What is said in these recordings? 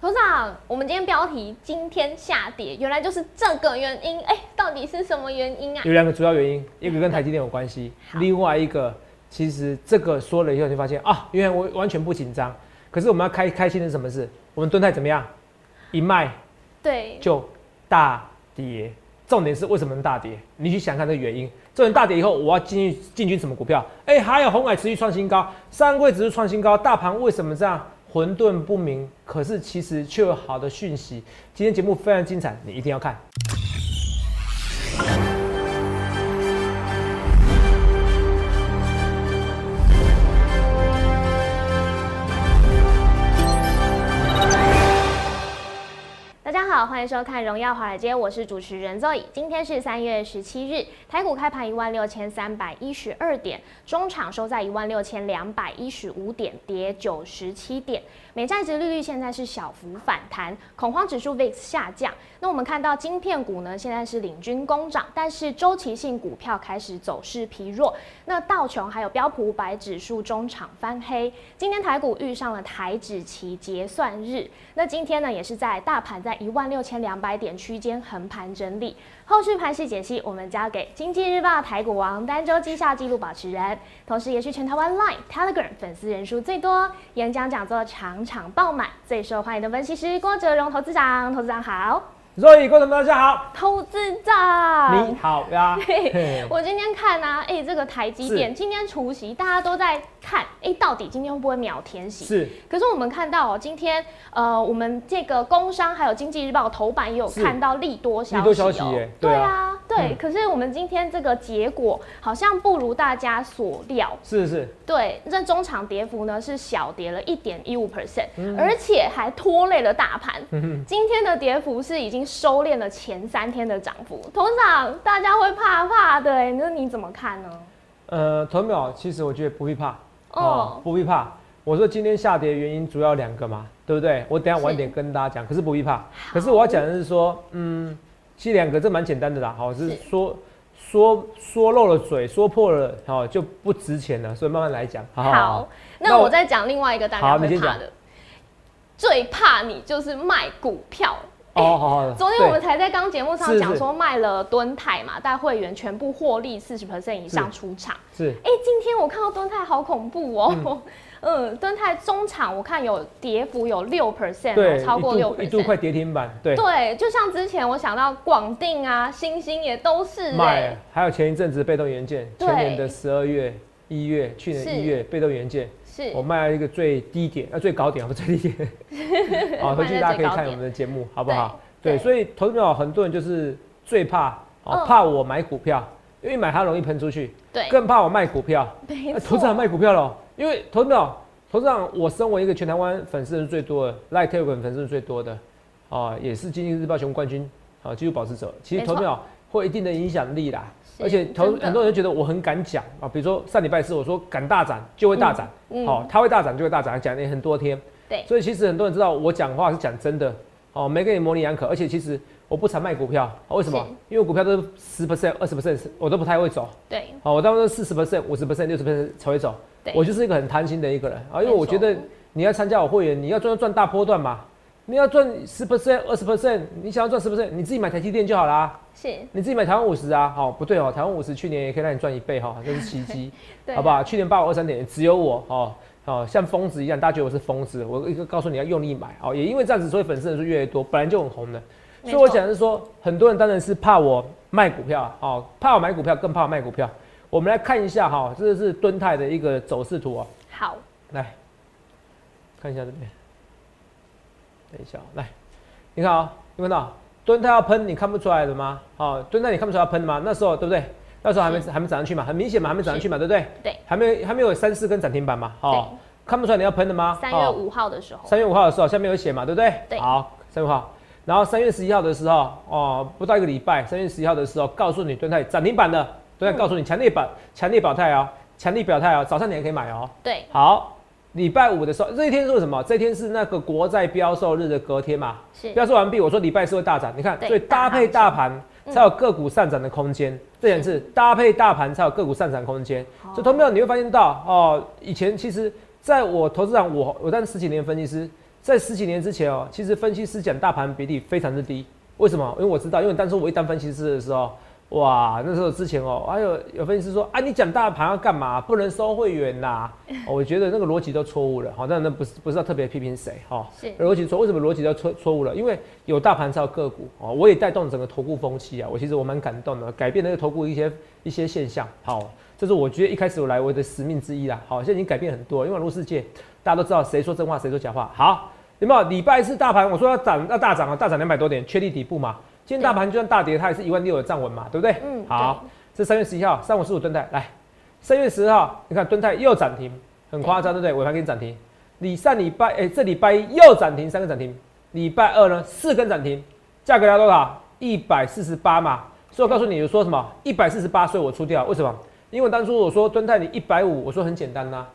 董事长，我们今天标题今天下跌，原来就是这个原因。哎，到底是什么原因啊？有两个主要原因，一个跟台积电有关系，另外一个其实这个说了以后，你发现啊，原来我完全不紧张。可是我们要开开心的是什么事？我们蹲泰怎么样？一卖，对，就大跌。重点是为什么能大跌？你去想看这原因。这轮大跌以后，我要进去进军什么股票？哎，还有红海持续创新高，三贵指数创新高，大盘为什么这样混沌不明？可是其实却有好的讯息。今天节目非常精彩，你一定要看。欢迎收看《荣耀华尔街》，我是主持人 Zoe。今天是三月十七日，台股开盘一万六千三百一十二点，中场收在一万六千两百一十五点，跌九十七点。美债值利率现在是小幅反弹，恐慌指数 VIX 下降。那我们看到晶片股呢，现在是领军攻涨，但是周期性股票开始走势疲弱。那道琼还有标普五百指数中场翻黑。今天台股遇上了台指期结算日，那今天呢也是在大盘在一万六千千两百点区间横盘整理。后续盘势解析，我们交给经济日报台股王、单周绩效记录保持人，同时也是全台湾 Line、Telegram 粉丝人数最多、演讲讲座场场爆满、最受欢迎的分析师郭哲荣投资长。投资长好。所以，观众大家好，投资长你好呀。我今天看啊，哎，这个台积电今天除夕，大家都在看，哎，到底今天会不会秒填息？是。可是我们看到哦，今天呃，我们这个工商还有经济日报头版也有看到利多消息。利多消息耶。对啊，对。可是我们今天这个结果好像不如大家所料。是是。对，那中场跌幅呢是小跌了一点一五 percent，而且还拖累了大盘。今天的跌幅是已经。收敛了前三天的涨幅，董事长，大家会怕怕的，那你怎么看呢？呃，投秒，其实我觉得不必怕哦，不必怕。我说今天下跌原因主要两个嘛，对不对？我等下晚点跟大家讲，可是不必怕。可是我要讲的是说，嗯，其实两个这蛮简单的啦，好，是说说说漏了嘴，说破了，好就不值钱了，所以慢慢来讲。好，那我再讲另外一个大家会怕的，最怕你就是卖股票。哦，好好的。昨天我们才在刚节目上讲说卖了敦泰嘛，带会员全部获利四十 percent 以上出场。是。哎，今天我看到敦泰好恐怖哦。嗯，敦泰中场我看有跌幅有六 percent，超过六 percent，一度快跌停板。对。对，就像之前我想到广定啊、星星也都是卖，还有前一阵子被动元件，前年的十二月、一月，去年一月被动元件。我卖了一个最低点，呃，最高点不最低点，好，回去大家可以看我们的节目，好不好？对，所以投资者很多人就是最怕，哦，怕我买股票，因为买它容易喷出去，对，更怕我卖股票，投资者卖股票了，因为投资者，投资者，我身为一个全台湾粉丝人最多的，Like Telegram 粉丝最多的，啊，也是经济日报熊冠军，啊，纪录保持者，其实投资者会一定的影响力啦。而且投很多人觉得我很敢讲啊，比如说上礼拜四我说敢大涨就会大涨，好，它会大涨就会大涨，讲了很多天。对，所以其实很多人知道我讲话是讲真的，哦，没跟你模棱两可。而且其实我不常卖股票，为什么？因为股票都是十 percent、二十 percent，我都不太会走。对，好，我大部分四十 percent、五十 percent、六十 percent 才会走。对，我就是一个很贪心的一个人啊，因为我觉得你要参加我会员，你要赚赚大波段嘛。你要赚十 percent、二十 percent，你想要赚十 percent，你自己买台积电就好啦。是，你自己买台湾五十啊？好，不对哦，台湾五十去年也可以让你赚一倍哈，这是奇迹，好不好？去年八五二三点，只有我哦，哦，像疯子一样，大家觉得我是疯子。我一个告诉你要用力买哦，也因为这样子，所以粉丝人数越来越多，本来就很红的。所以我讲的是说，很多人当然是怕我卖股票，哦，怕我买股票，更怕我卖股票。我们来看一下哈，这个是敦泰的一个走势图啊。好，来看一下这边。等一下，来，你看啊，你看到蹲泰要喷，你看不出来的吗？好，蹲泰你看不出来要喷吗？那时候对不对？那时候还没还没涨上去嘛，很明显嘛，还没涨上去嘛，对不对？对，还没还没有三四根涨停板嘛，好，看不出来你要喷的吗？三月五号的时候，三月五号的时候下面有写嘛，对不对？对，好，三月五号，然后三月十一号的时候，哦，不到一个礼拜，三月十一号的时候告诉你蹲泰涨停板的，蹲泰告诉你强烈表强烈表态哦，强烈表态哦，早上你也可以买哦。对，好。礼拜五的时候，这一天是什么？这一天是那个国债标售日的隔天嘛？是标售完毕，我说礼拜四会大涨。你看，所以搭配大盘才有个股上涨的空间。这点是搭配大盘才有个股上涨空间。所以，同学们你会发现到哦，以前其实在我投资上，我我当十几年分析师，在十几年之前哦，其实分析师讲大盘比例非常之低。为什么？因为我知道，因为当初我一当分析师的时候，哇，那时候之前哦，还有有分析师说，啊，你讲大盘要干嘛？不能收会员呐。我觉得那个逻辑都错误了。好，但那不是不是要特别批评谁哈？是逻辑错，为什么逻辑都错错误了？因为有大盘才有个股哦，我也带动整个投顾风气啊。我其实我蛮感动的，改变那个投顾一些一些现象。好，这是我觉得一开始我来我的使命之一啦。好，现在已经改变很多，因为入世界大家都知道谁说真话，谁说假话。好。有没有礼拜四大盘？我说要涨要大涨啊，大涨两百多点，确立底部嘛。今天大盘就算大跌，它也是一万六的站稳嘛，对不对？嗯。好，这三月十一号，三五四五蹲泰来，三月十号，你看蹲泰又涨停，很夸张，对不对？尾盘给你涨停。你上礼拜哎，这礼拜一又涨停，三个涨停。礼拜二呢，四根涨停，价格要多少？一百四十八嘛。所以我告诉你，说什么？一百四十八，所以我出掉。为什么？因为当初我说蹲泰你一百五，我说很简单呐。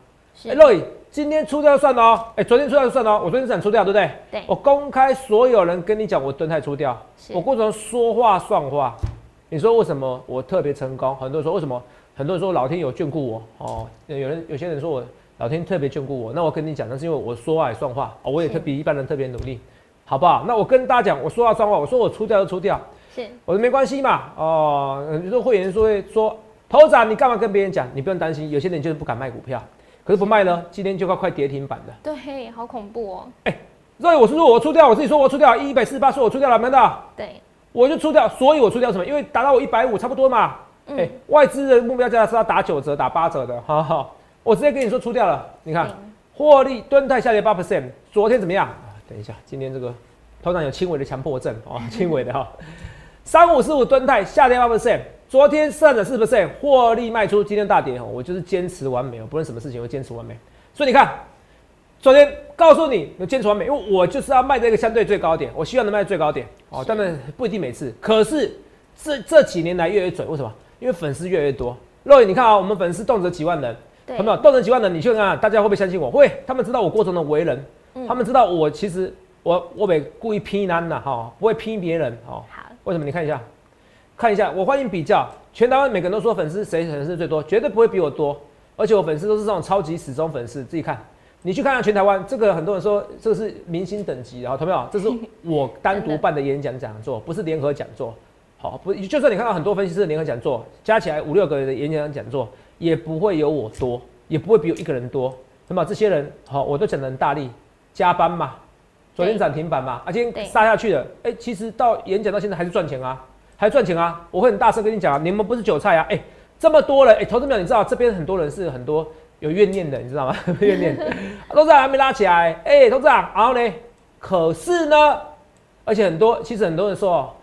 哎，洛伊，今天出掉就算了哦。哎，昨天出掉就算了哦。我昨天想出掉，对不对？对。我公开所有人跟你讲，我蹲太出掉。我过程说话算话。你说为什么我特别成功？很多人说为什么？很多人说老天有眷顾我哦。有人有些人说我老天特别眷顾我。那我跟你讲，那是因为我说话也算话哦。我也特比一般人特别努力，好不好？那我跟大家讲，我说话算话。我说我出掉就出掉。是。我说没关系嘛。哦，你说会员说说，头长你干嘛跟别人讲？你不用担心，有些人就是不敢卖股票。可是不卖呢？今天就快快跌停板了。对，好恐怖哦。哎，所以我是说我出掉，我自己说我出掉一百四十八，说我出掉了，没的。对，我就出掉，所以我出掉什么？因为达到我一百五差不多嘛。哎，外资的目标价是要打九折、打八折的，哈哈。我直接跟你说出掉了。你看，获利吨泰下跌八 percent，昨天怎么样？等一下，今天这个头上有轻微的强迫症哦，轻微的哈。三五四五吨泰下跌八 percent。昨天上涨四 percent，获利卖出，今天大跌哦，我就是坚持完美哦，不论什么事情我坚持完美。所以你看，昨天告诉你要坚持完美，因为我就是要卖这个相对最高点，我希望能卖最高点哦，当然不一定每次，可是这这几年来越来越准，为什么？因为粉丝越来越多。肉眼你看啊，我们粉丝动辄几万人，有没有？动辄几万人，你去看看大家会不会相信我？会，他们知道我过程的为人，他们知道我其实我我没故意拼难的哈，不会拼别人哦。好，为什么？你看一下。看一下，我欢迎比较，全台湾每个人都说粉丝谁粉丝最多，绝对不会比我多，而且我粉丝都是这种超级死忠粉丝。自己看，你去看看全台湾，这个很多人说这个是明星等级，然后同没有？这是我单独办的演讲讲座，不是联合讲座。好，不，就算你看到很多分析师的联合讲座，加起来五六个人的演讲讲座，也不会有我多，也不会比我一个人多。那么这些人，好，我都讲的很大力，加班嘛，昨天涨停板嘛，啊，今天杀下去了，哎，其实到演讲到现在还是赚钱啊。还赚钱啊！我会很大声跟你讲啊，你们不是韭菜啊！哎，这么多人，哎，投资秒，你知道这边很多人是很多有怨念的，你知道吗？怨念，董事长还没拉起来，哎，董事长，然后呢？可是呢，而且很多，其实很多人说，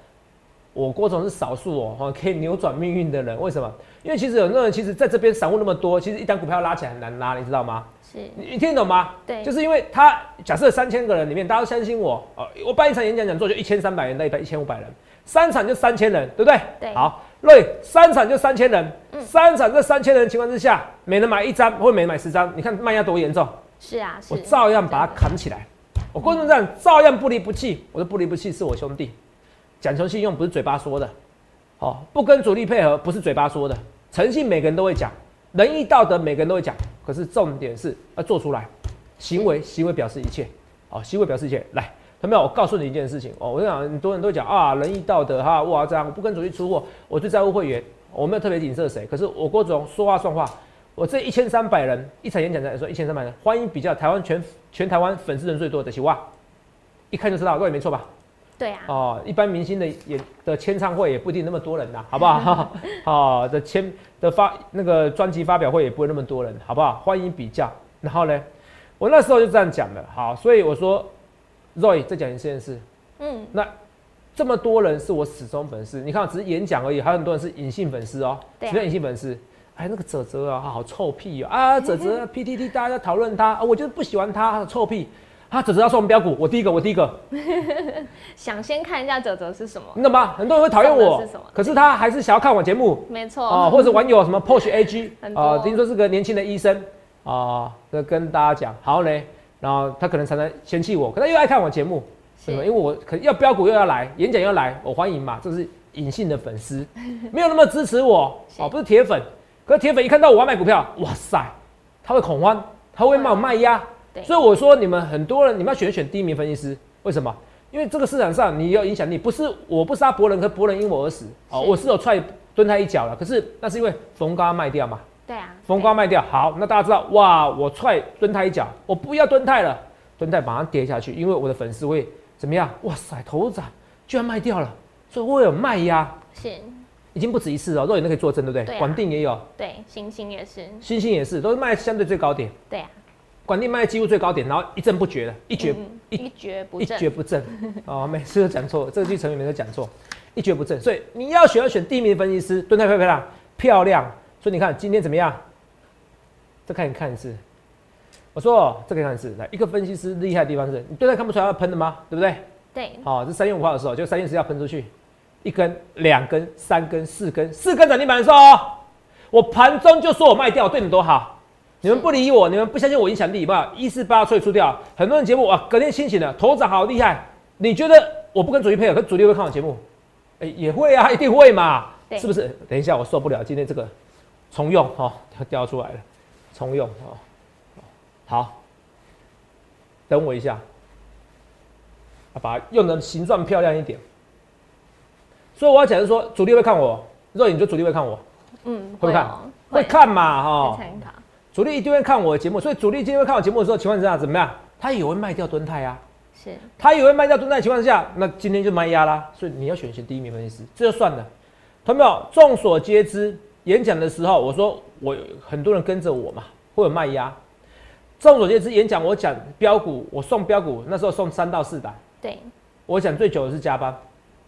我郭总是少数哦，可以扭转命运的人。为什么？因为其实很多人，其实在这边散户那么多，其实一单股票拉起来很难拉，你知道吗？是，你听得懂吗？对，就是因为他假设三千个人里面，大家都相信我，哦，我办一场演讲讲座就一千三百人到一百一千五百人。三场就三千人，对不对？对。好，瑞三场就三千人，嗯三场这三千人情况之下，每人买一张或每人买十张，你看卖压多严重？是啊，我照样把它扛起来。我郭正站照样不离不弃，我的不离不弃是我兄弟。讲求信用不是嘴巴说的，好，不跟主力配合不是嘴巴说的，诚信每个人都会讲，仁义道德每个人都会讲，可是重点是要做出来，行为行为表示一切，好，行为表示一切，来。有没有？我告诉你一件事情哦，我跟你讲，很多人都讲啊，仁义道德哈，哇这样，我不跟主力出货，我最在乎会员，我没有特别影射谁，可是我郭总说话算话，我这一千三百人一场演讲在说一千三百人，欢迎比较台湾全全台湾粉丝人最多的是哇，一看就知道，各位没错吧？对啊。哦，一般明星的演的签唱会也不一定那么多人呐，好不好？好，的签的发那个专辑发表会也不会那么多人，好不好？欢迎比较。然后呢，我那时候就这样讲的，好，所以我说。Roy 再讲一件事，嗯，那这么多人是我始终粉丝，你看只是演讲而已，还有很多人是隐性粉丝哦，对，什么隐性粉丝？哎，那个泽泽啊，好臭屁哦！啊，泽泽 PTT 大家在讨论他，我就是不喜欢他，臭屁。他泽泽要们标股，我第一个，我第一个。想先看一下泽泽是什么？你懂吗？很多人会讨厌我，是可是他还是想要看我节目，没错啊，或者网友什么 Porsche AG 啊，听说是个年轻的医生啊，这跟大家讲，好嘞。然后他可能常常嫌弃我，可他又爱看我节目，是吗？因为我可能要标股又要来，演讲又要来，我欢迎嘛，这是隐性的粉丝，没有那么支持我哦，不是铁粉。可是铁粉一看到我要卖股票，哇塞，他会恐慌，他会冒卖压，所以我说你们很多人，你们要选选第一名分析师，为什么？因为这个市场上你有影响力，不是我不杀伯仁和伯仁因我而死哦，我是有踹蹲他一脚了，可是那是因为逢高卖掉嘛。对啊，风光卖掉。好，那大家知道哇，我踹蹲泰一脚，我不要蹲泰了，蹲泰马上跌下去，因为我的粉丝会怎么样？哇塞，头子居然卖掉了，所以我有卖压。是，已经不止一次了，肉眼都可以作证，对不对？对。广定也有。对，星星也是。星星也是，都是卖相对最高点。对啊。广定卖几乎最高点，然后一振不绝的，一蹶一蹶不一蹶不振。哦，每次都讲错，这句成语每次讲错，一蹶不振。所以你要选要选第一名分析师，蹲太漂不漂亮？漂亮。所以你看今天怎么样？再看一看是，我说这个看是来一个分析师厉害的地方是你对他看不出来要喷的吗？对不对？对。好，这三月五号的时候就三月十要喷出去，一根、两根、三根、四根，四根涨停板的时候，我盘中就说我卖掉，对你们多好。你们不理我，你们不相信我影响力，吧？一四八退出掉，很多人节目啊，隔天清醒了，头涨好厉害。你觉得我不跟主力配合，跟主力会看我节目？哎，也会啊，一定会嘛，是不是？等一下，我受不了今天这个重用哈，它 掉出来了，重用哦。好，等我一下，啊，把它用的形状漂亮一点。所以我要讲是说，主力会看我，肉眼就主力会看我，嗯，会不看？会看嘛，哈。主力一定会看我的节目，所以主力今天会看我节目的时候，情况之下怎么样？他也会卖掉蹲泰啊，是，他也会卖掉蹲泰情况之下，那今天就卖压啦。所以你要选选第一名分析师，这就算了。同没有？众所皆知，演讲的时候我说我很多人跟着我嘛，会有卖压。众所皆知，演讲我讲标股，我送标股，那时候送三到四档。对，我讲最久的是加班。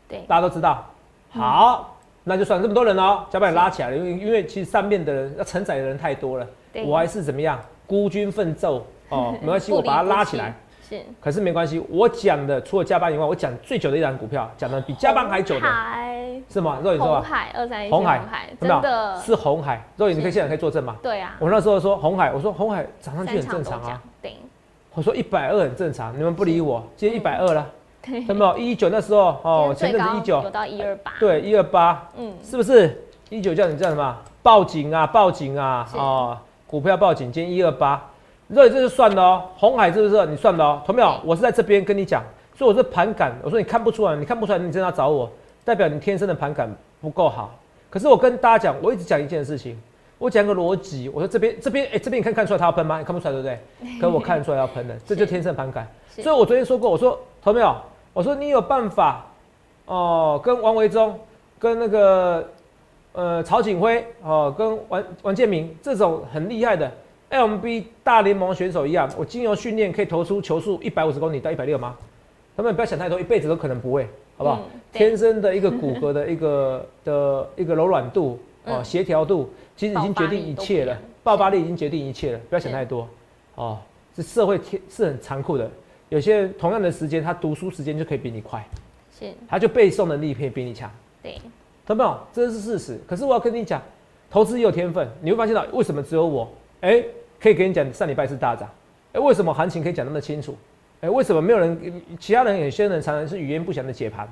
对，大家都知道。好，那就算这么多人哦，加班也拉起来了，因为因为其实上面的人要承载的人太多了。我还是怎么样孤军奋斗哦，没关系，我把它拉起来。是，可是没关系，我讲的除了加班以外，我讲最久的一档股票，讲的比加班还久的，是吗？肉眼说红海二三一，红海，真的，是红海。肉眼，你可以现在可以作证吗？对啊，我那时候说红海，我说红海涨上去很正常啊。对，我说一百二很正常，你们不理我，今天一百二了。有没有？一九那时候哦，前阵子一九。有到一二八，对，一二八，嗯，是不是？一九叫你叫什么？报警啊，报警啊，哦。股票报警，今天一二八，这这是算的哦。红海是不是你算的哦？同没有？我是在这边跟你讲，所以我是盘感。我说你看不出来，你看不出来，你真的要找我，代表你天生的盘感不够好。可是我跟大家讲，我一直讲一件事情，我讲个逻辑。我说这边这边，哎，这边你看看出来他要喷吗？你看不出来对不对？可我看出来要喷的，这就天生盘感。所以我昨天说过，我说同没有？我说你有办法哦，跟王维忠，跟那个。呃，曹景辉哦，跟王王建民这种很厉害的 LMB 大联盟选手一样，我经由训练可以投出球速一百五十公里到一百六吗？他们不要想太多，一辈子都可能不会，好不好？天生的一个骨骼的一个 的一个柔软度哦，协调度，其实已经决定一切了，爆发力已经决定一切了，不要想太多哦。这社会天是很残酷的，有些人同样的时间，他读书时间就可以比你快，是，他就背诵能力可以比你强，对。懂没有？这是事实。可是我要跟你讲，投资也有天分。你会发现到为什么只有我？哎，可以跟你讲上礼拜是大涨。哎，为什么行情可以讲那么清楚？哎，为什么没有人？其他人有些人常常是语言不详的解盘。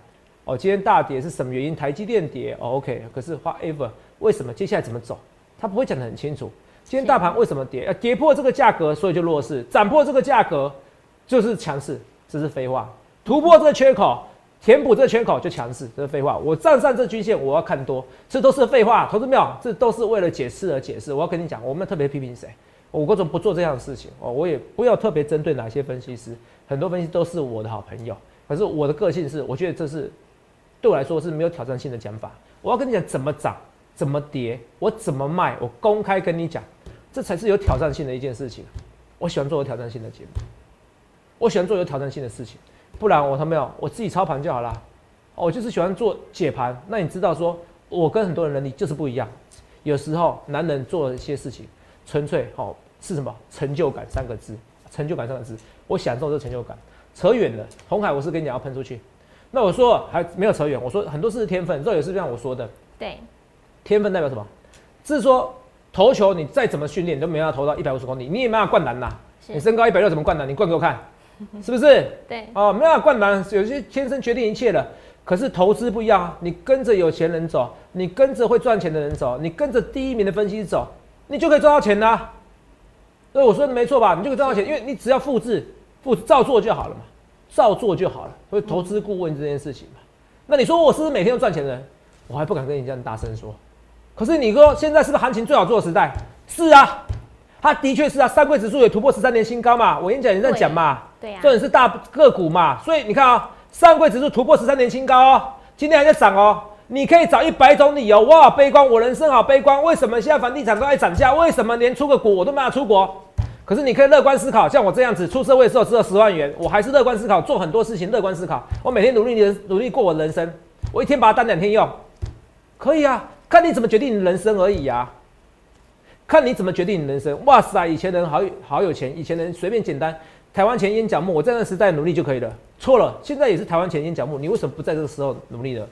哦，今天大跌是什么原因？台积电跌。哦，OK。可是 whatever，为什么接下来怎么走？他不会讲得很清楚。今天大盘为什么跌？呃，跌破这个价格，所以就弱势；涨破这个价格，就是强势。这是废话。突破这个缺口。填补这个缺口就强势，这是废话。我站上这均线，我要看多，这都是废话。投资没有，这都是为了解释而解释。我要跟你讲，我们特别批评谁？我各种不做这样的事情哦，我也不要特别针对哪些分析师，很多分析都是我的好朋友。可是我的个性是，我觉得这是对我来说是没有挑战性的讲法。我要跟你讲怎么涨，怎么跌，我怎么卖，我公开跟你讲，这才是有挑战性的一件事情。我喜欢做有挑战性的节目，我喜欢做有挑战性的事情。不然我他没有，我自己操盘就好了。我就是喜欢做解盘。那你知道说，我跟很多人能力就是不一样。有时候男人做一些事情，纯粹哦是什么成就感三个字，成就感三个字，我享受这成就感。扯远了，红海我是跟你讲要喷出去。那我说还没有扯远，我说很多事是天分，这也是像我说的。对，天分代表什么？是说投球你再怎么训练都没办法投到一百五十公里，你也没办法灌篮呐。你身高一百六怎么灌篮？你灌给我看。是不是？对哦，没有灌篮，有些天生决定一切的。可是投资不一样啊，你跟着有钱人走，你跟着会赚钱的人走，你跟着第一名的分析走，你就可以赚到钱呐。所以我说的没错吧？你就可以赚到钱，因为你只要复制、复照做就好了嘛，照做就好了。所以投资顾问这件事情嘛，那你说我是不是每天都赚钱的人？我还不敢跟你这样大声说。可是你说现在是不是行情最好做的时代？是啊，它的确是啊，三贵指数也突破十三年新高嘛。我跟你讲，你在讲嘛，对呀，这也是大个股嘛。所以你看啊，上柜指数突破十三年新高哦，今天还在涨哦。你可以找一百种理由，我好悲观，我人生好悲观。为什么现在房地产都在涨价？为什么连出个国我都没法出国？可是你可以乐观思考，像我这样子出社会的时候只有十万元，我还是乐观思考，做很多事情乐观思考。我每天努力的努力过我人生，我一天把它当两天用，可以啊。看你怎么决定你人生而已啊！看你怎么决定你人生。哇塞，以前人好好有钱，以前人随便简单，台湾前烟角木，我在那时代努力就可以了。错了，现在也是台湾前烟角木，你为什么不在这个时候努力呢？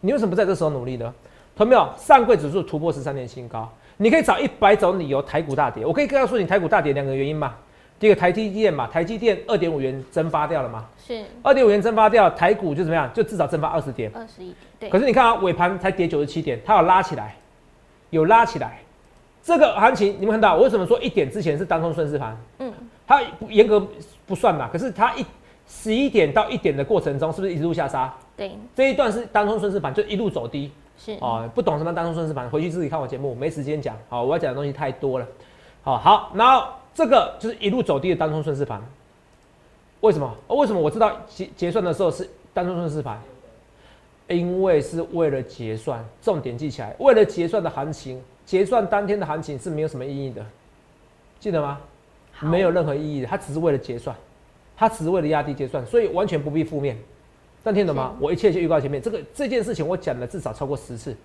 你为什么不在这时候努力呢？同没有？上柜指数突破十三年新高，你可以找一百种理由台股大跌。我可以告诉你台股大跌两个原因嘛。第一个台积电嘛，台积电二点五元蒸发掉了嘛？是。二点五元蒸发掉，台股就怎么样？就至少蒸发二十点。二十一点。对。可是你看啊，尾盘才跌九十七点，它有拉起来，有拉起来。这个行情你们看到，我为什么说一点之前是当冲顺势盘？嗯。它严格不算嘛，可是它一十一点到一点的过程中，是不是一路下杀？对，这一段是单冲顺势盘，就一路走低。是哦，不懂什么单冲顺势盘，回去自己看我节目，没时间讲。好，我要讲的东西太多了。好好，然后这个就是一路走低的单冲顺势盘。为什么？为什么我知道结结算的时候是单冲顺势盘？因为是为了结算，重点记起来，为了结算的行情，结算当天的行情是没有什么意义的，记得吗？没有任何意义的，它只是为了结算，它只是为了压低结算，所以完全不必负面。但听懂吗？我一切就预告前面，这个这件事情我讲了至少超过十次。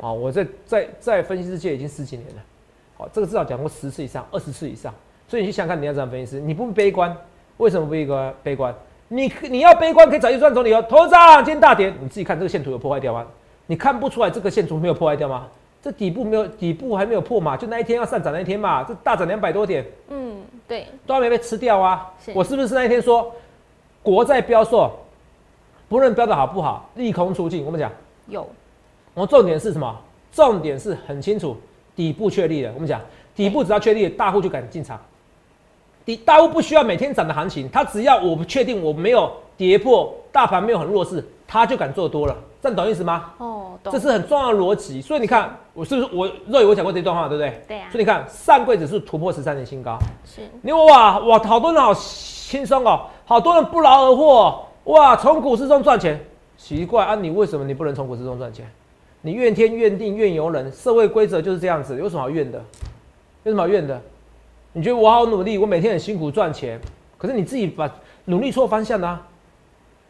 好，我在在在分析世界已经十几年了。好，这个至少讲过十次以上，二十次以上。所以你去想看你要怎样分析师，你不悲观，为什么不悲观？悲观，你你要悲观可以找一赚总理由。头涨今天大跌，你自己看这个线图有破坏掉吗？你看不出来这个线图没有破坏掉吗？这底部没有底部还没有破嘛？就那一天要上涨那一天嘛？这大涨两百多点，嗯，对，都还没被吃掉啊。我是不是那一天说？国债标售，不论标的好不好，利空出尽。我们讲有，我重点是什么？重点是很清楚，底部确立了。我们讲底部只要确立，大户就敢进场。底大户不需要每天涨的行情，他只要我不确定我没有跌破，大盘没有很弱势，他就敢做多了。这样懂意思吗？哦，这是很重要的逻辑。所以你看，我是不是我若有我讲过这段话，对不对？对呀。所以你看，上柜指数突破十三年新高。是。你哇哇，好多人好轻松哦。好多人不劳而获，哇！从股市中赚钱，奇怪啊！你为什么你不能从股市中赚钱？你怨天怨地怨尤人，社会规则就是这样子，有什么好怨的？有什么好怨的？你觉得我好努力，我每天很辛苦赚钱，可是你自己把努力错方向呢？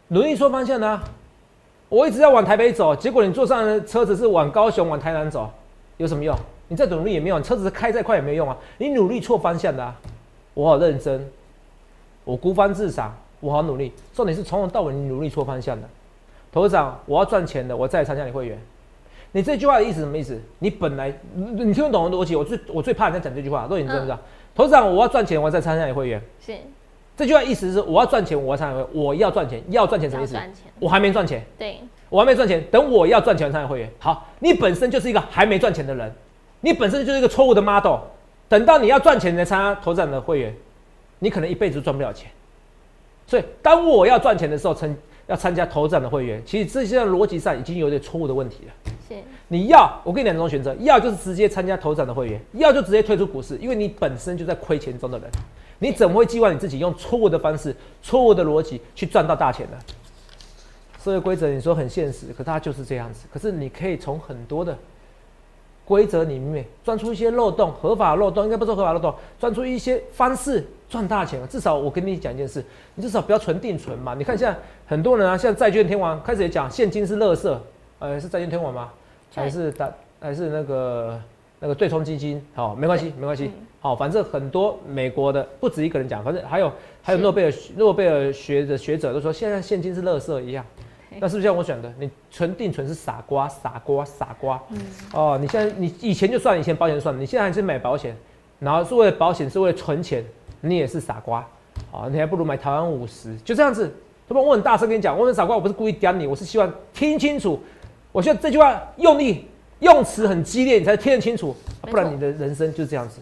努力错方向呢？我一直在往台北走，结果你坐上的车子是往高雄、往台南走，有什么用？你再努力也没用，车子开再快也没用啊！你努力错方向的，啊我好认真。我孤芳自赏，我好努力。重点是从头到尾你努力错方向的。头长，我要赚钱的，我再参加你会员。你这句话的意思什么意思？你本来你听不懂的逻辑，我最我最怕人家讲这句话。若你知不知道？头长，我要赚钱，我再参加你会员。是。这句话意思是我要赚钱，我要参加会员。我要赚钱，要赚钱什么意思？我还没赚钱。对。我还没赚钱，等我要赚钱参加会员。好，你本身就是一个还没赚钱的人，你本身就是一个错误的 model。等到你要赚钱才参加头长的会员。你可能一辈子赚不了钱，所以当我要赚钱的时候，参要参加投资的会员，其实这些逻辑上已经有点错误的问题了。是，你要我给你两种选择，要就是直接参加投资的会员，要就直接退出股市，因为你本身就在亏钱中的人，你怎么会计划你自己用错误的方式、错误的逻辑去赚到大钱呢？社会规则你说很现实，可它就是这样子。可是你可以从很多的。规则里面钻出一些漏洞，合法漏洞应该不说合法漏洞，钻出一些方式赚大钱。至少我跟你讲一件事，你至少不要存定存嘛。你看现在很多人啊，现在债券天王开始也讲现金是垃圾，呃，是债券天王吗？还是打还是那个那个对冲基金？好，没关系，没关系。好，反正很多美国的不止一个人讲，反正还有还有诺贝尔诺贝尔学的学者都说，现在现金是垃圾一样。那是不是像我选的？你存定存是傻瓜，傻瓜，傻瓜。嗯。哦，你现在你以前就算以前保险算了，你现在还是买保险，然后是为了保险，是为了存钱，你也是傻瓜。啊，你还不如买台湾五十，就这样子。他们我很大声跟你讲，我很傻瓜，我不是故意刁你，我是希望听清楚。我希望这句话用力用词很激烈，你才听得清楚，不然你的人生就是这样子。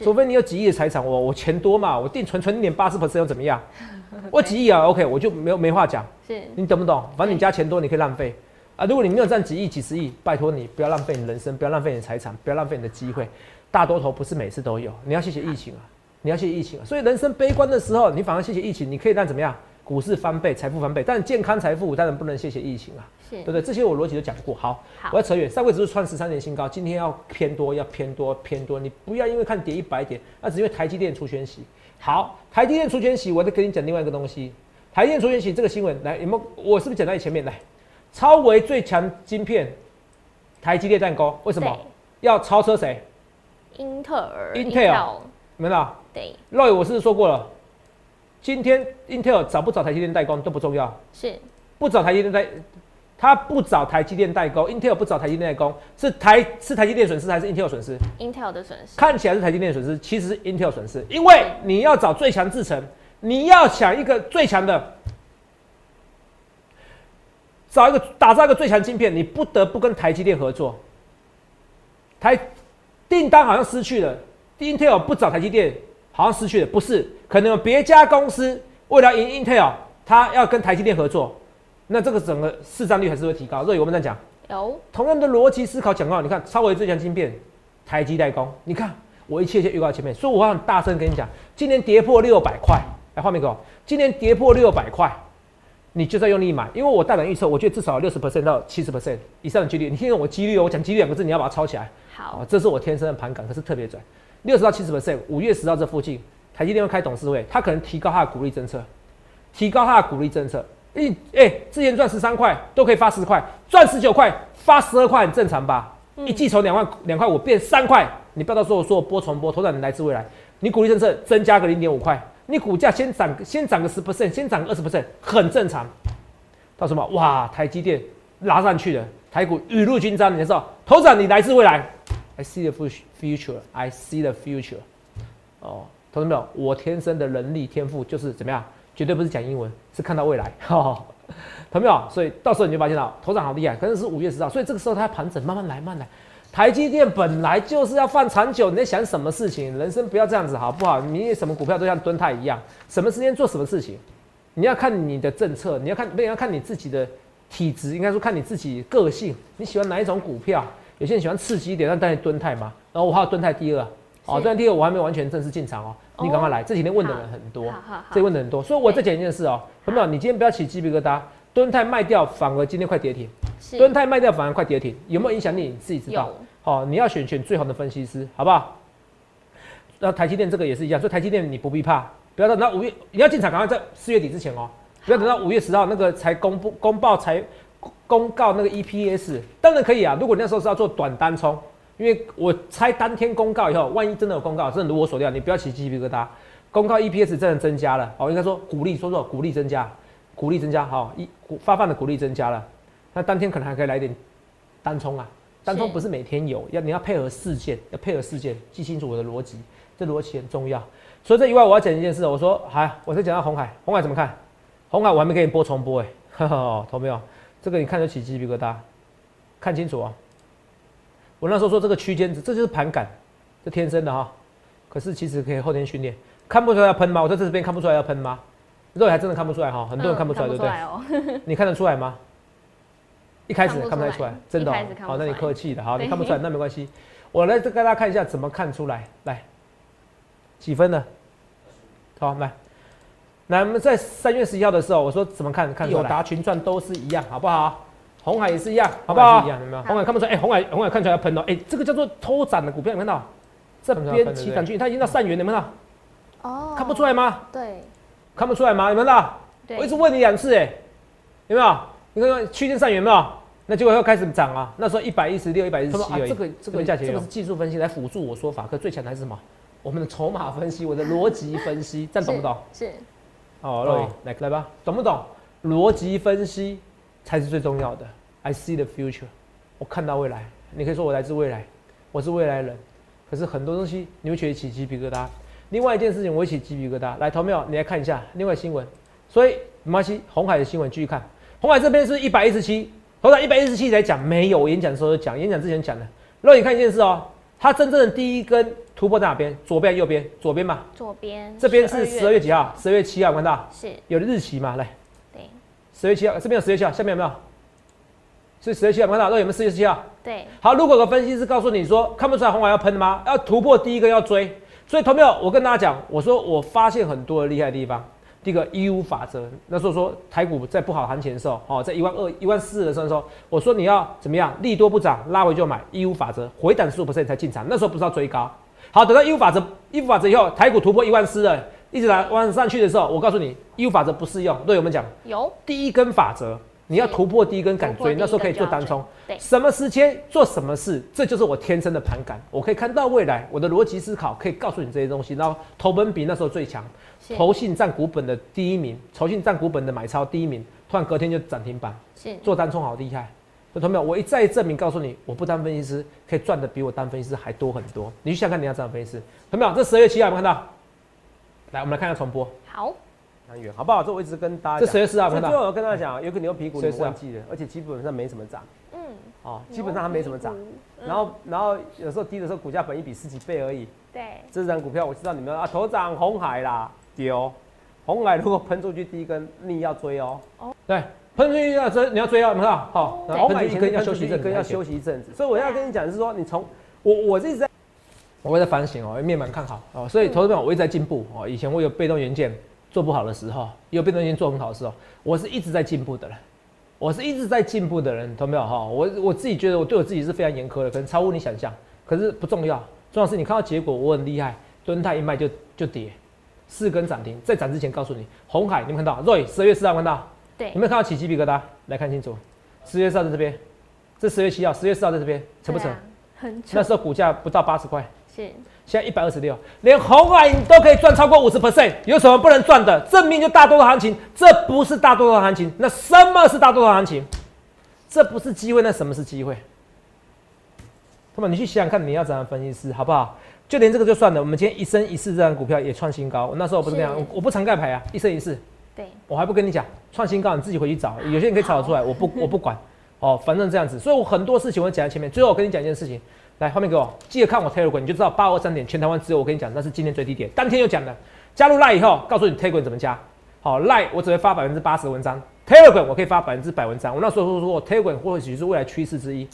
除非你有几亿的财产，我我钱多嘛，我定存存一点八十 percent 又怎么样？我几亿啊，OK，我就没有没话讲。是，你懂不懂？反正你家钱多，你可以浪费啊。如果你没有赚几亿、几十亿，拜托你不要浪费你人生，不要浪费你的财产，不要浪费你的机会。大多头不是每次都有，你要谢谢疫情啊，你要谢谢疫情啊。所以人生悲观的时候，你反而谢谢疫情，你可以让怎么样？股市翻倍，财富翻倍，但健康财富当然不能谢谢疫情啊，对不对？这些我逻辑都讲过。好，我要扯远，上柜指数创十三年新高，今天要偏多，要偏多，偏多。你不要因为看跌一百点，那只因为台积电出宣息。好，台积电出宣息，我再跟你讲另外一个东西。台积电出宣息这个新闻，来有没有？我是不是讲在你前面？来，超维最强晶片，台积电蛋糕，为什么要超车谁？英特尔。Intel，没有？对。Roy，我是不是说过了？今天 Intel 找不找台积电代工都不重要，是不找台积电代，他不找台积电代工，Intel 不找台积电代工，是台是台积电损失还是 Intel 损失？Intel 的损失看起来是台积电损失，其实是 Intel 损失，因为你要找最强制程，你要想一个最强的，找一个打造一个最强晶片，你不得不跟台积电合作。台订单好像失去了，Intel 不找台积电。好像失去了，不是？可能有别家公司为了赢 Intel，他要跟台积电合作，那这个整个市占率还是会提高。所以我们在讲，有同样的逻辑思考讲到，你看超微最强晶片，台积代工，你看我一切一切预告前面，所以我很大声跟你讲，今年跌破六百块，来画面给我，今年跌破六百块，你就在用力买，因为我大胆预测，我觉得至少六十 percent 到七十 percent 以上的几率，你听懂我几率哦，我讲几率两个字，你要把它抄起来。好，这是我天生的盘感，可是特别准。六十到七十 percent，五月十号这附近，台积电会开董事会，他可能提高他的股利政策，提高他的股利政策。一哎，之前赚十三块都可以发十块，赚十九块发十二块很正常吧？一季从两万两块五变三块，你不要到时候说波重波，头涨来自未来。你股利政策增加个零点五块，你股价先涨先涨个十 percent，先涨个二十 percent，很正常。到什么？哇，台积电拉上去了，台股雨露均沾，你知道？头涨你来自未来。I see the future. I see the future. 哦，同志们，我天生的能力天赋就是怎么样？绝对不是讲英文，是看到未来。哈，同志们，所以到时候你就发现了头涨好厉害，可能是五月十号，所以这个时候它盘整，慢慢来，慢来。台积电本来就是要放长久，你在想什么事情？人生不要这样子，好不好？你什么股票都像蹲泰一样，什么时间做什么事情？你要看你的政策，你要看，不要看你自己的体质，应该说看你自己个性，你喜欢哪一种股票？有些人喜欢刺激一点，但当然蹲泰嘛。然后我还有蹲泰第二，哦，蹲泰第二我还没完全正式进场哦。你赶快来，这几天问的人很多，这问的很多，所以我再讲一件事哦，朋友你今天不要起鸡皮疙瘩。蹲泰卖掉反而今天快跌停，蹲泰卖掉反而快跌停，有没有影响力？你自己知道。好，你要选选最好的分析师，好不好？那台积电这个也是一样，所以台积电你不必怕，不要等到五月，你要进场赶快在四月底之前哦，不要等到五月十号那个才公布公报才。公告那个 EPS 当然可以啊，如果那时候是要做短单冲，因为我猜当天公告以后，万一真的有公告，真的如我所料，你不要起鸡皮疙瘩。公告 EPS 真的增加了，哦，应该说鼓励，说说鼓励增加，鼓励增加，好，一股发放的鼓励增加了，那当天可能还可以来点单冲啊，单冲不是每天有，要你要配合事件，要配合事件，记清楚我的逻辑，这逻辑很重要。除了这以外，我要讲一件事，我说好，我再讲到红海，红海怎么看？红海我还没给你播重播哎，哈哈，懂没有？这个你看得起鸡皮疙瘩，看清楚啊！我那时候说这个区间，这就是盘感，这天生的哈。可是其实可以后天训练，看不出来要喷吗？我在这边看不出来要喷吗？肉还真的看不出来哈，很多人看不出来，对不对？你看得出来吗？一开始看不太出来，真的。好，那你客气的，好，你看不出来那没关系。我来再给大家看一下怎么看出来，来，几分呢？好，来。那我们在三月十一号的时候，我说怎么看？看有达群创都是一样，好不好？红海也是一样，好不好？一样，有没有？红海看不出来，哎，红海红海看出来要喷了，哎，这个叫做偷涨的股票，有看到？这边起涨区，它已经到善元，有没有？哦，看不出来吗？对，看不出来吗？有没有？我一直问你两次，哎，有没有？你看看区间善元有没有？那结果又开始涨啊，那时候一百一十六、一百一十七而已。这个这个价钱，这个是技术分析来辅助我说法，可最强的是什么？我们的筹码分析，我的逻辑分析，这样懂不懂？是。哦，来来吧，懂不懂？逻辑分析才是最重要的。I see the future，我看到未来。你可以说我来自未来，我是未来人。可是很多东西你会觉得起鸡皮疙瘩。另外一件事情我会起鸡皮疙瘩。来，投票，你来看一下另外新闻。所以没关系，红海的新闻继续看。红海这边是一百一十七，头涨一百一十七才讲没有，我演讲的时候就讲，演讲之前讲的。肉眼看一件事哦，它真正的第一根突破在哪边？左边、右边？左边嘛。左边。这边是十二月几号？十二月七号，看到？是。有的日期嘛？来。对。十月七号，这边有十月七号，下面有没有？是十月七号，看到？那有没有十月七号？对。好，如果有个分析师告诉你说看不出来红海要喷吗？要突破第一根要追。所以，投票？我跟大家讲，我说我发现很多的厉害的地方。第一个一五法则，那时候说台股在不好行情的时候，哦，在一万二、一万四的时候，我说你要怎么样？利多不涨，拉回就买。一五法则，回档十五 percent 才进场。那时候不是要追高。好，等到一五法则，一五法则以后，台股突破一万四了，一直来往上去的时候，我告诉你，一五法则不适用。对我们讲，有第一根法则。你要突破第一根敢追，那时候可以做单冲。对，什么时间做什么事，这就是我天生的盘感。我可以看到未来，我的逻辑思考可以告诉你这些东西。然后投本比那时候最强，投信占股本的第一名，投信占股本的买超第一名，突然隔天就涨停板。是做单冲好厉害。同学们，我一再证明告诉你，我不当分析师可以赚的比我当分析师还多很多。你去想看你要当分析师。同学们，这十二月七号有没有看到？来，我们来看一下重播。好。远好不好？这我一直跟大家讲。这谁是啊？最后我跟大家讲，有可能有皮股你忘记了，而且基本上没什么涨。嗯。哦，基本上它没什么涨。然后，然后有时候低的时候，股价本一比十几倍而已。对。这张股票我知道你们啊，头涨红海啦，丢。红海如果喷出去第一根，你要追哦。哦。对，喷出去要追，你要追哦，有没有？好。红海一根要休息一阵，要休息一阵子。所以我要跟你讲是说，你从我我一直在，我在反省哦，面板看好哦，所以投资者我一直在进步哦。以前我有被动元件。做不好的时候，也有变动性做很好的时候，我是一直在进步的人，我是一直在进步的人，懂没有？哈？我我自己觉得我对我自己是非常严苛的，可能超乎你想象，可是不重要，重要是你看到结果，我很厉害，蹲泰一卖就就跌，四根涨停，在涨之前告诉你，红海你们看到，Roy 十月四号看到，对，有没有看到起鸡皮疙瘩？来看清楚，十月四号在这边，这十月七号，十月四号在这边，成不成？很那时候股价不到八十块，是。现在一百二十六，连红海你都可以赚超过五十 percent，有什么不能赚的？证明就大多数行情，这不是大多数行情，那什么是大多数行情？这不是机会，那什么是机会？那么你去想想看，你要怎样分析师好不好？就连这个就算了，我们今天一生一世这张股票也创新高，我那时候不是这样，我不常盖牌啊，一生一世，对，我还不跟你讲创新高，你自己回去找，有些人可以找得出来，我不我不管，哦，反正这样子，所以我很多事情我讲在前面，最后我跟你讲一件事情。来，画面给我，记得看我 Telegram，你就知道八二三点全台湾只有我跟你讲，那是今天最低点。当天就讲了，加入 Line 以后，告诉你 Telegram 怎么加。好，Line 我只会发百分之八十的文章，Telegram 我可以发百分之百文章。我那时候说说 Telegram 或许是未来趋势之一。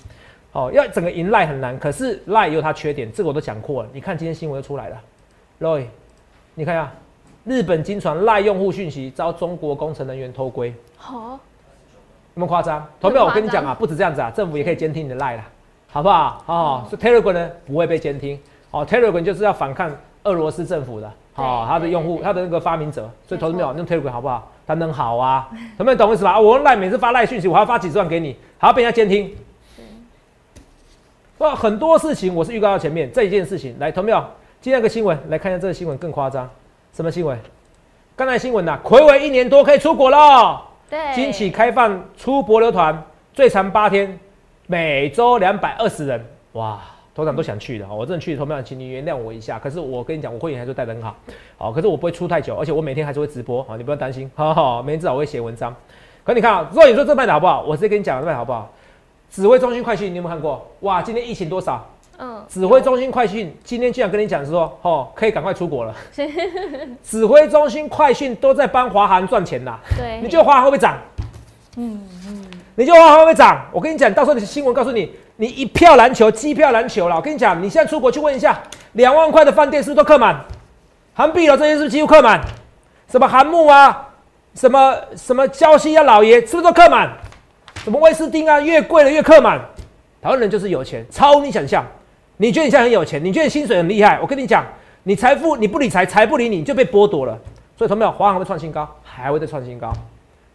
好，要整个赢 Line 很难，可是 Line 有它缺点，这个我都讲过了。你看今天新闻又出来了，Roy，你看一下，日本金传赖用户讯息遭中国工程人员偷窥。好，那么夸张？同没有？我跟你讲啊，不止这样子啊，政府也可以监听你的 Line 啦。好不好？哦，所以 Telegram 呢不会被监听。哦，Telegram 就是要反抗俄罗斯政府的。哦，他的用户，他的那个发明者。所以投资没有用 Telegram 好不好？它能好啊？有没有懂我意思吧？我赖每次发赖讯息，我还要发几十万给你，还要被人家监听。哇，很多事情我是预告到前面。这一件事情，来，投没有？今天个新闻，来看一下这个新闻更夸张。什么新闻？刚才新闻呐，魁违一年多可以出国了。对。今起开放出国留团，最长八天。每周两百二十人，哇，头长都想去的，我真的去，头长，请你原谅我一下。可是我跟你讲，我会员还是带的很好，好，可是我不会出太久，而且我每天还是会直播，好，你不用担心，好好，每天至少会写文章。可你看啊，若你说这卖的好不好，我直接跟你讲卖好不好？指挥中心快讯，你有没有看过？哇，今天疫情多少？嗯，指挥中心快讯今天竟然跟你讲说，哦，可以赶快出国了。指挥中心快讯都在帮华航赚钱呐。对，你觉得华航会不会涨？嗯嗯。你就话会不会涨？我跟你讲，到时候你新闻告诉你，你一票难求，机票难求了。我跟你讲，你现在出国去问一下，两万块的饭店是不是都客满？韩碧楼这些是不是几乎客满？什么韩木啊，什么什么礁溪啊，老爷是不是都客满？什么威斯汀啊，越贵的越客满。台湾人就是有钱，超你想象。你觉得你现在很有钱？你觉得薪水很厉害？我跟你讲，你财富你不理财，财不理你，就被剥夺了。所以，同没有？华航会创新高，还会再创新高。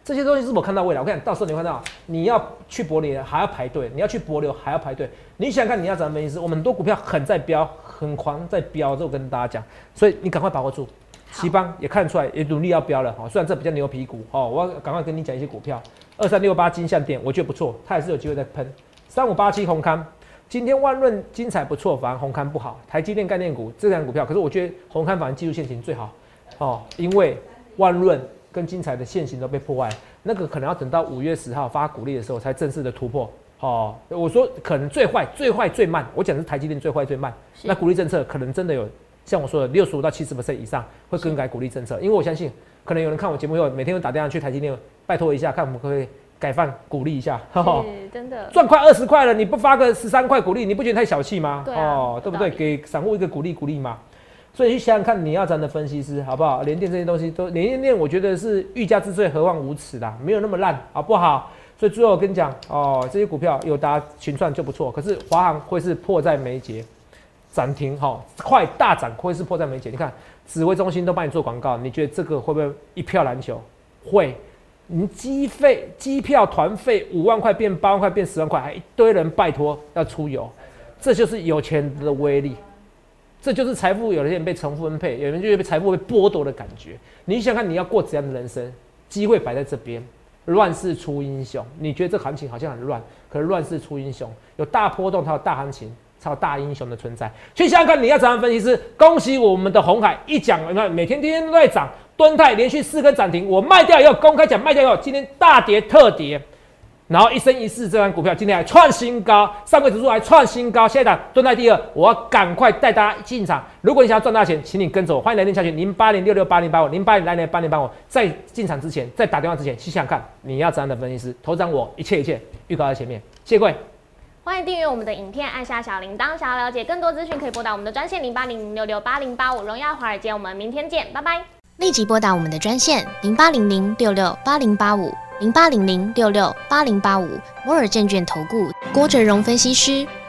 这些东西是我看到未来。我跟你讲，到时候你看到你要去博流还要排队，你要去博流还要排队。你想看你要怎么分析？我们很多股票很在飙，很狂在飙，这我跟大家讲。所以你赶快把握住。奇邦也看出来，也努力要飙了。哈，虽然这比较牛皮股，哦，我要赶快跟你讲一些股票。二三六八金像店，我觉得不错，它也是有机会在喷。三五八七红康，今天万润精彩不错，反而红康不好。台积电概念股这两股票，可是我觉得红康反而技术线型最好。哦，因为万润。跟精彩的现行都被破坏，那个可能要等到五月十号发股利的时候才正式的突破。哦，我说可能最坏、最坏、最慢，我讲的是台积电最坏最慢。那鼓励政策可能真的有像我说的六十五到七十 percent 以上会更改鼓励政策，因为我相信可能有人看我节目以后，每天都打电话去台积电拜托一下，看我们可不可以改放鼓励一下。是真的赚快二十块了，你不发个十三块鼓励，你不觉得太小气吗？哦，对不对？给散户一个鼓励鼓励嘛。所以去想想看，你要咱的分析师好不好？联电这些东西都联电电，我觉得是欲加之罪，何患无辞啦，没有那么烂，好不好？所以最后我跟你讲哦，这些股票有达群创就不错，可是华航会是迫在眉睫，涨停哈，快大涨会是迫在眉睫。你看指挥中心都帮你做广告，你觉得这个会不会一票难求？会，你机费、机票、团费五万块变八万块变十万块，还一堆人拜托要出游，这就是有钱的威力。这就是财富，有的人被重复分配，有人就被财富被剥夺的感觉。你想看你要过怎样的人生？机会摆在这边，乱世出英雄。你觉得这行情好像很乱，可是乱世出英雄，有大波动才有大行情，才有大英雄的存在。去想想看，你要怎样分析师？恭喜我们的红海一讲，你看每天天天都在涨，敦泰连续四根涨停，我卖掉以后公开讲卖掉以后，今天大跌特跌。然后一生一世这张股票今天还创新高，上柜指数还创新高，现在涨蹲在第二，我要赶快带大家进场。如果你想要赚大钱，请你跟着我，欢迎来电下群零八零六六八零八五零八零来电八零八五。在进场之前，在打电话之前，去想想看你要怎样的分析师，头涨我一切一切预告在前面。谢谢各位，欢迎订阅我们的影片，按下小铃铛。想要了解更多资讯，可以拨打我们的专线零八零零六六八零八五。荣耀华尔街，我们明天见，拜拜。立即拨打我们的专线零八零零六六八零八五。零八零零六六八零八五摩尔证券投顾郭哲荣分析师，